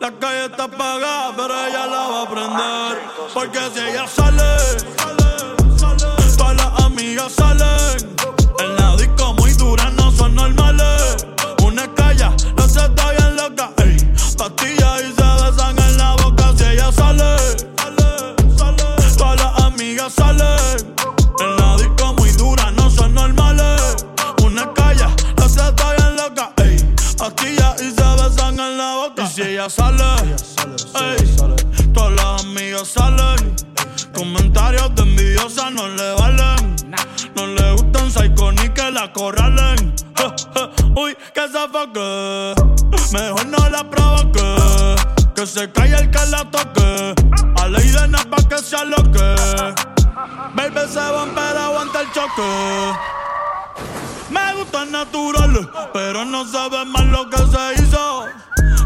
La calle está apagada, pero ella la va a prender. Porque si ella sale. uy, que se foque. Mejor no la provoque. Que se calle el que la toque. A ley de nada pa' que se aloque. Baby se van, pero aguanta el choque. Me gusta natural, pero no sabe más lo que se hizo.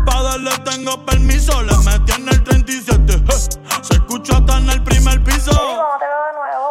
Pa' darle tengo permiso, le metí en el 37. Se escucha hasta en el primer piso. De nuevo.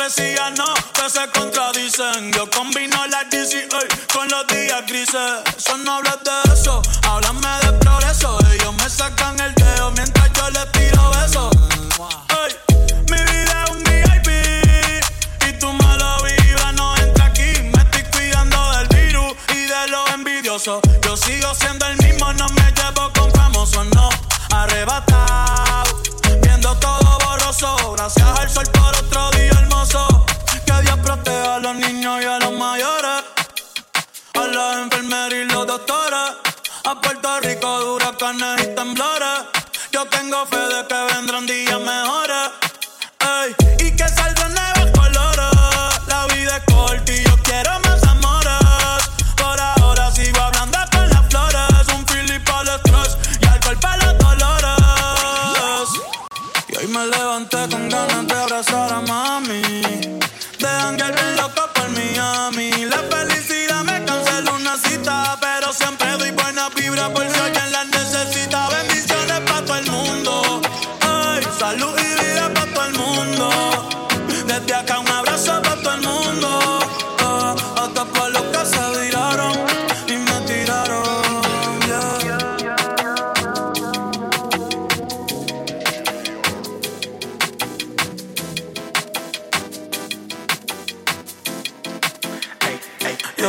hipocresía no, que se contradicen. Yo combino las DC hoy con los días grises. Son nobles de eso,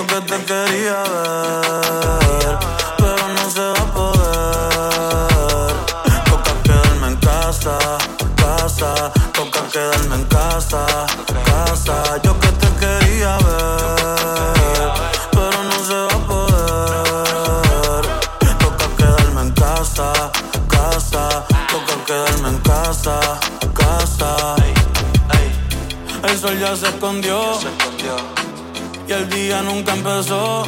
lo que te quería ver, pero no se va a poder. Toca quedarme en casa, casa, toca quedarme en casa, casa. Yo que te quería ver, pero no se va a poder. Toca quedarme en casa, casa, toca quedarme en casa, casa. El sol ya se escondió el día nunca empezó.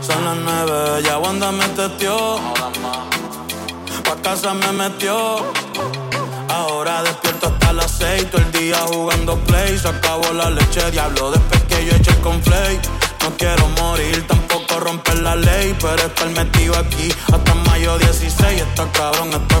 Son las nueve, ya Wanda me testió. Pa' casa me metió. Ahora despierto hasta las seis, todo el día jugando play. Se acabó la leche, diablo, después que yo eché con flake. No quiero morir, tampoco romper la ley, pero estar metido aquí hasta mayo 16. Está cabrón, está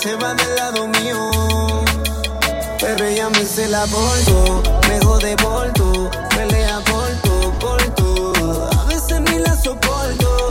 se va del lado mío. Pero ella me se la volto, me jode volto, pelea por tu. A veces ni la soporto.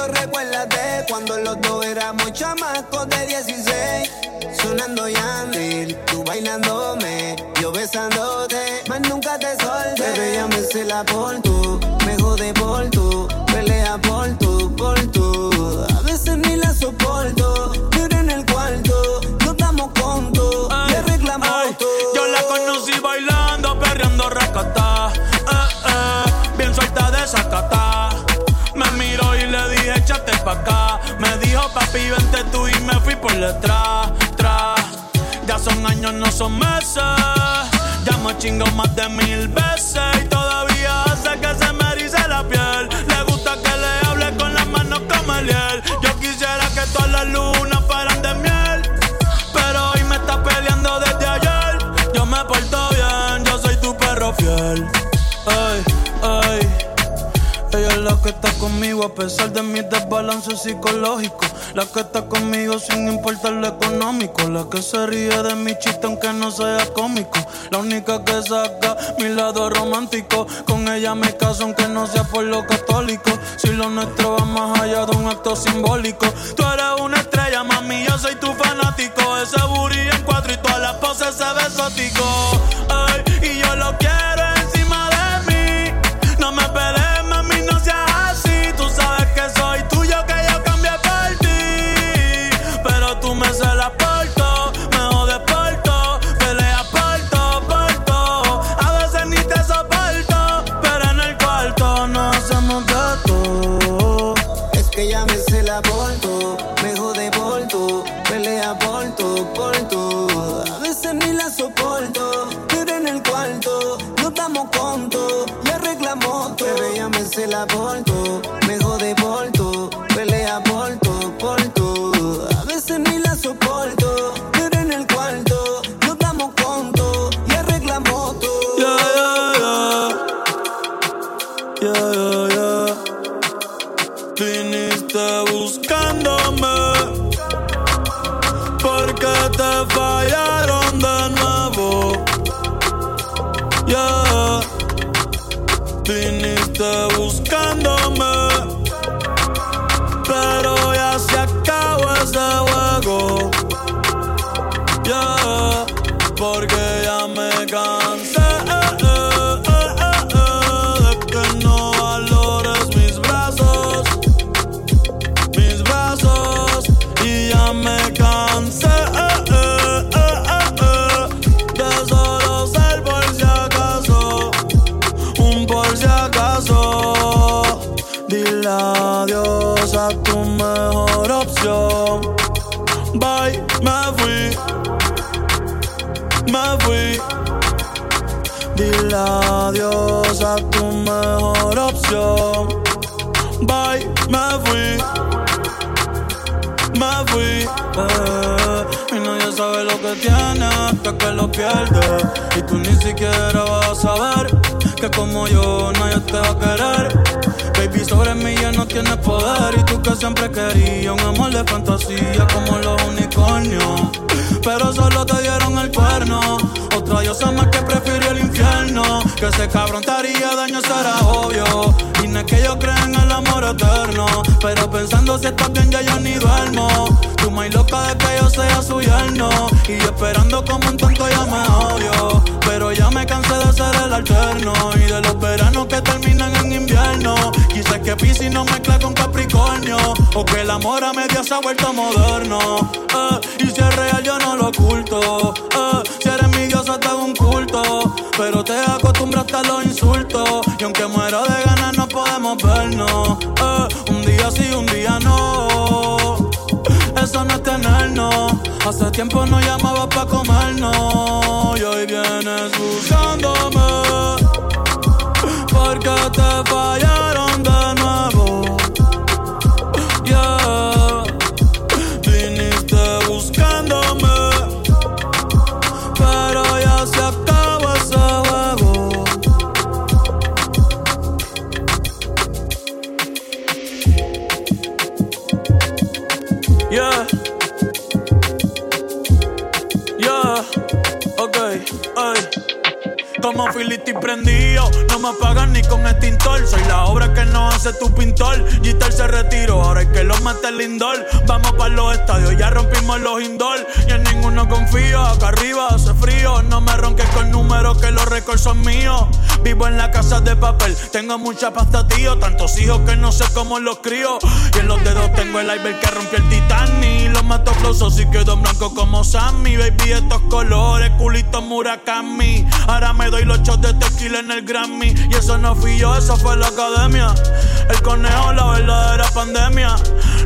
lindo recuérdate cuando los dos éramos chamacos de 16. Sonando Yandil, tú bailándome, yo besándote, más nunca te solté. Pero ella la por tú, me jode por. Me dijo, papi, vente tú y me fui por detrás. Ya son años, no son meses. Ya me chingo más de mil veces y todavía hace que se me erice la piel. Le gusta que le hable con las manos como el hiel. Yo quisiera que todas las lunas fueran de miel, pero hoy me está peleando desde ayer. Yo me porto bien, yo soy tu perro fiel que está conmigo a pesar de mi desbalance psicológico. La que está conmigo sin importar lo económico. La que se ríe de mi chiste aunque no sea cómico. La única que saca mi lado romántico. Con ella me caso aunque no sea por lo católico. Si lo nuestro va más allá de un acto simbólico. Tú eres una estrella, mami, yo soy tu fanático. Ese booty en cuatro y todas las poses se ve exótico. Ey, y yo lo quiero. Adiós a tu mejor opción. Bye, me fui. Me fui. Eh, mi nadie sabe lo que tiene, que, que lo pierde. Y tú ni siquiera vas a saber que como yo nadie te va a querer. Baby, sobre mí ya no tienes poder. Y tú que siempre querías un amor de fantasía como los unicornios pero solo te dieron el cuerno. Otra diosa más que prefirió el infierno. Que ese cabrón te daño será obvio. Y no es que yo crea en el amor eterno. Pero pensando si estás bien, ya yo ni duermo. Tú más loca de que yo sea su yerno. Y yo esperando como un tonto ya me odio. Pero ya me cansé de ser el alterno. Y de los veranos que terminan en invierno. Quizás que Pisces no mezcla con Capricornio. O que el amor a media se ha vuelto moderno. Eh, y si es real, yo no lo oculto. Eh, si eres mi diosa, te hago un culto. Pero te acostumbraste a los insultos. Y aunque muero de ganas, no podemos vernos. Eh, Hace tiempo no llamaba pa' comernos. Y hoy vienes buscándome. Con extintor. Soy la obra que no tu pintor. Gitter se retiró, ahora hay que lo mate el lindor. Vamos para los estadios, ya rompimos los indoor. Y en ninguno confío, acá arriba hace frío. No me ronques con números que los récords son míos. Vivo en la casa de papel, tengo mucha pasta, tío. Tantos hijos que no sé cómo los crío. Y en los dedos tengo el iceberg que rompió el Titanic. Los mato flosos y quedo blanco como Sammy. Baby, estos colores, culito Murakami. Ahora me doy los shots de tequila en el Grammy. Y eso no fui yo, eso fue la academia. El conejo, la verdadera pandemia.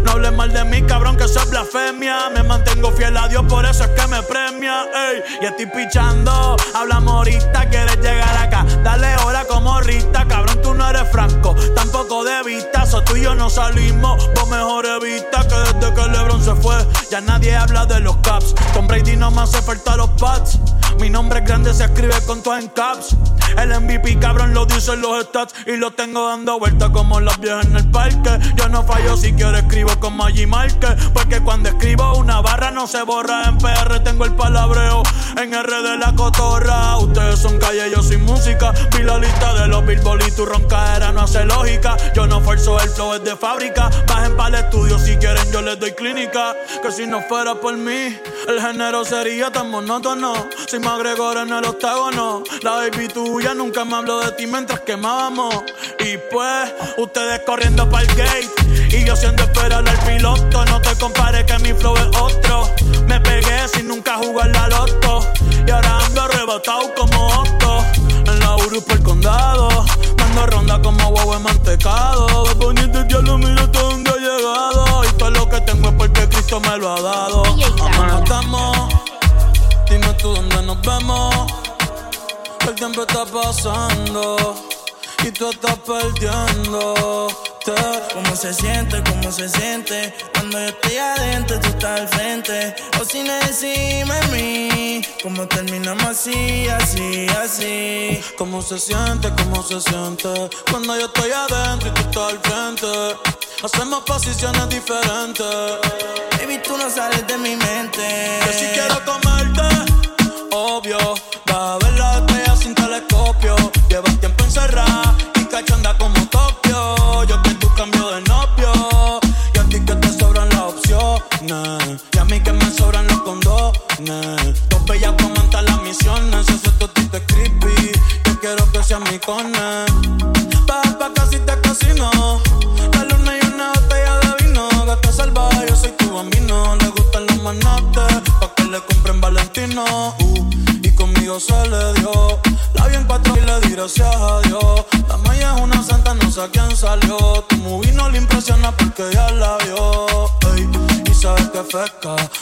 No hables mal de mí, cabrón, que eso es blasfemia. Me mantengo fiel a Dios, por eso es que me premia. Ey, y estoy pichando. Hablamos ahorita, quieres llegar acá. Dale hora como Rita, cabrón, tú no eres franco. Tampoco de vista, so tú y yo no salimos. Vos mejor evita que desde que LeBron se fue, ya nadie habla de los caps. Con Brady no me hace falta los pads. Mi nombre es grande, se escribe con todo en caps. El MVP, cabrón, lo dicen los stats. Y lo tengo dando vueltas como las viejas en el parque. Yo no fallo si quiero escribo con Maggi Marque. Porque cuando escribo una barra no se borra. En PR tengo el palabreo. En R de la cotorra. Ustedes son calle, yo soy música. Vi la lista de los billboard y tu roncaera no hace lógica. Yo no forzo el flow, es de fábrica. Bajen para el estudio si quieren, yo les doy clínica. Que si no fuera por mí, el género sería tan monótono. Si me agrego en el octágono, la baby tuya nunca me habló de ti mientras quemábamos. Y pues, ustedes corriendo para el gate. Y yo siendo esperar al piloto. No te compares que mi flow es otro. Me pegué sin nunca jugar la loto. Y ahora ando arrebatado como Otto. En la Uru por el condado. Dando ronda como huevo mantecado. De poniente diablo, mira hasta dónde he llegado. Y todo lo que tengo es porque Cristo me lo ha dado. Amor, estamos. Dime tú dónde nos vemos. El tiempo está pasando y tú estás perdiendo. ¿Cómo se siente? ¿Cómo se siente? Cuando yo estoy adentro, tú estás al frente. O sin encima de mí. ¿Cómo terminamos así, así, así? ¿Cómo se siente? ¿Cómo se siente? Cuando yo estoy adentro y tú estás al frente. Hacemos posiciones diferentes. Baby, tú no sales de mi mente. Que si quiero comerte, obvio. sobran los condones. Dos bellas comentan las misiones. Ese totito es creepy. Yo quiero que seas mi cone.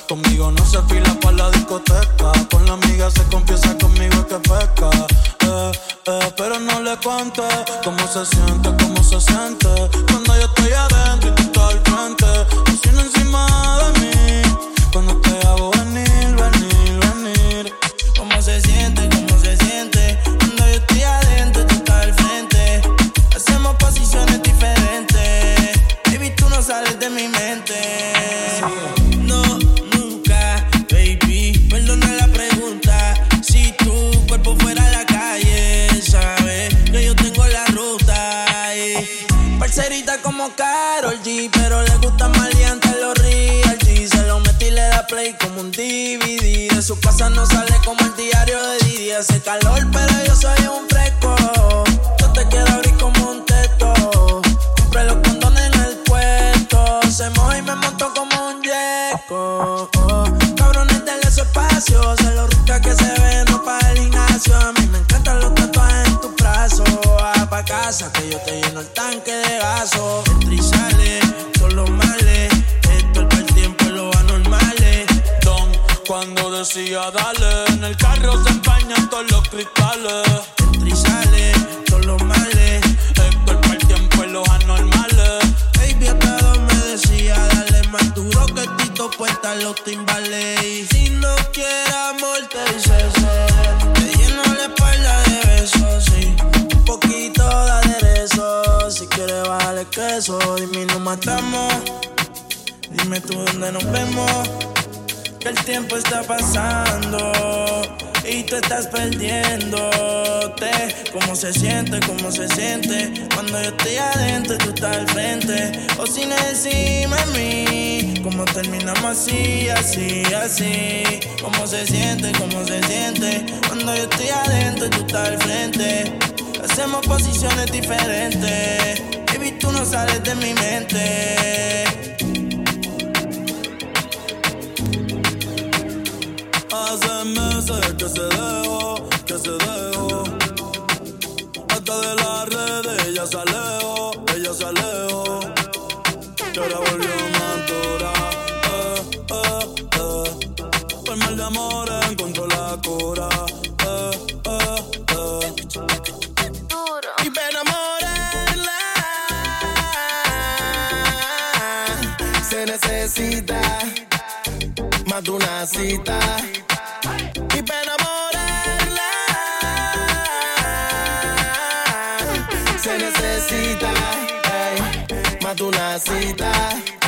Conmigo no se fila pa' la discoteca. Con la amiga se confiesa conmigo que fresca. Eh, eh, pero no le cuente cómo se siente, cómo se siente. Cuando yo estoy adentro cuando decía dale, en el carro se empañan todos los cristales. Entra y son los males. Esto es el tiempo y los anormales. Baby, hasta me decía, dale más duro que Tito puesta los timbales. Si no quieres amor, te dice. Te lleno la espalda de besos, sí. Un poquito de aderezo. Si quieres bajarle queso, dime nos matamos. Dime tú dónde nos vemos. Que el tiempo está pasando y tú estás perdiéndote. ¿Cómo se siente? ¿Cómo se siente? Cuando yo estoy adentro y tú estás al frente. O sin encima de mí. ¿Cómo terminamos así, así, así? ¿Cómo se siente? ¿Cómo se siente? Cuando yo estoy adentro y tú estás al frente. Hacemos posiciones diferentes. Baby, tú no sales de mi mente. Hace meses que se dejó, que se dejó. Hasta de las redes ella se alejó, ella se alejó. Que ahora volvió a. Eh, eh, eh. Por mal de amor encontró la cura. Eh, eh, eh. Necesita más de una cita. De una cita.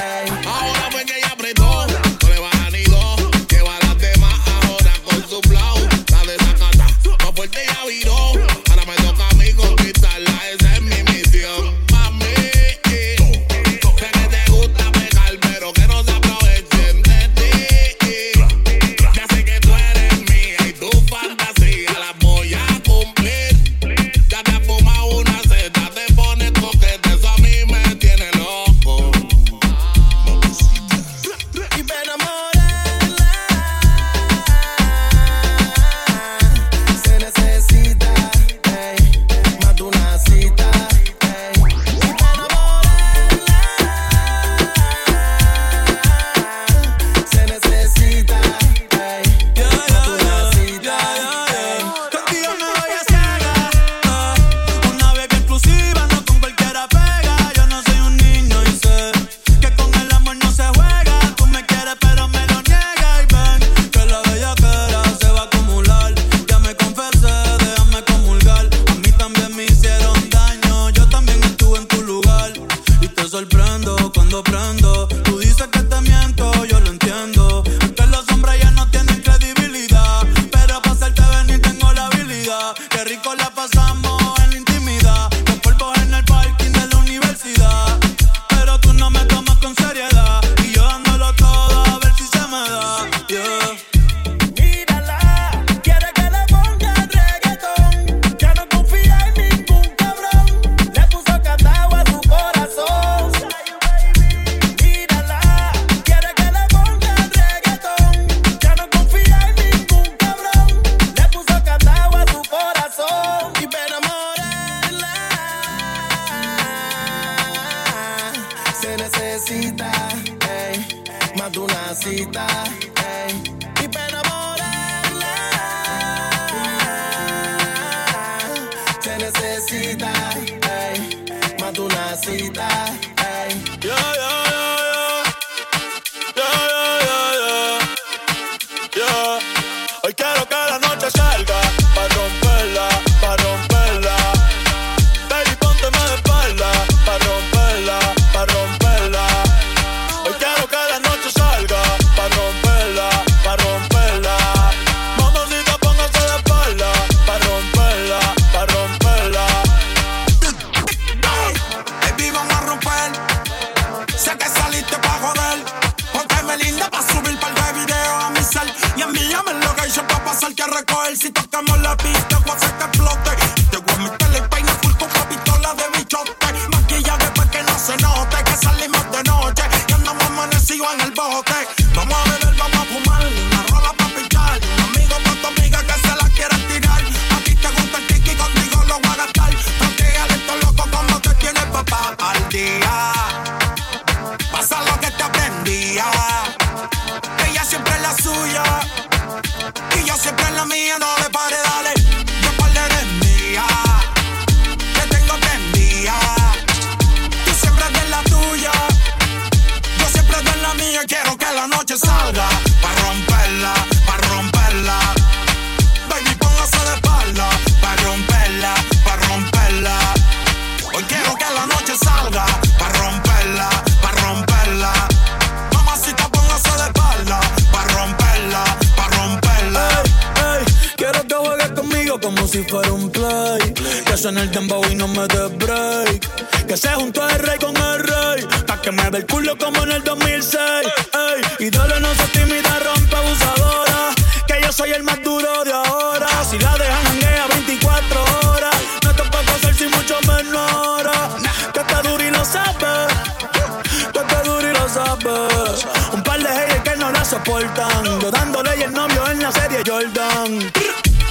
Un par de haters que no la soportan. Yo dándole y el novio en la serie Jordan.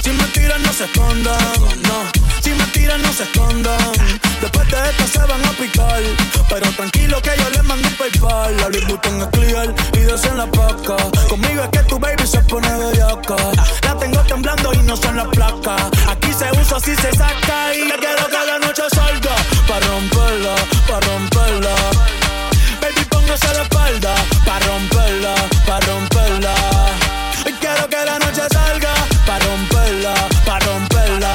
Si mentiras no se escondan, no. Si mentiras no se escondan. Después de esto se van a picar. Pero tranquilo que yo les mando un paypal. La Louis Vuitton es clear y dos en la paca. Conmigo es que tu baby se pone bellaca. La tengo temblando y no son las placas. Aquí se usa, así se saca. Y le quiero que la noche salga. Pa' romperla, pa' romperla hombros a la espalda, pa' romperla, pa' romperla. Hoy quiero que la noche salga, pa' romperla, pa' romperla.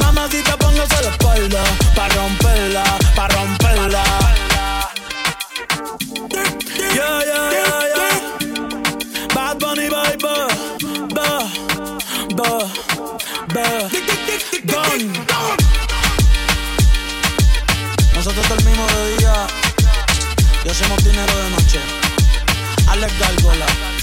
Mamacita, póngase a la espalda, pa' romperla, pa' romperla. Yeah, yeah, yeah, yeah. Bad Bunny, baby, ba, ba, ba. Nosotros dormimos de día y hacemos dinero de noche. Alex Gárgola.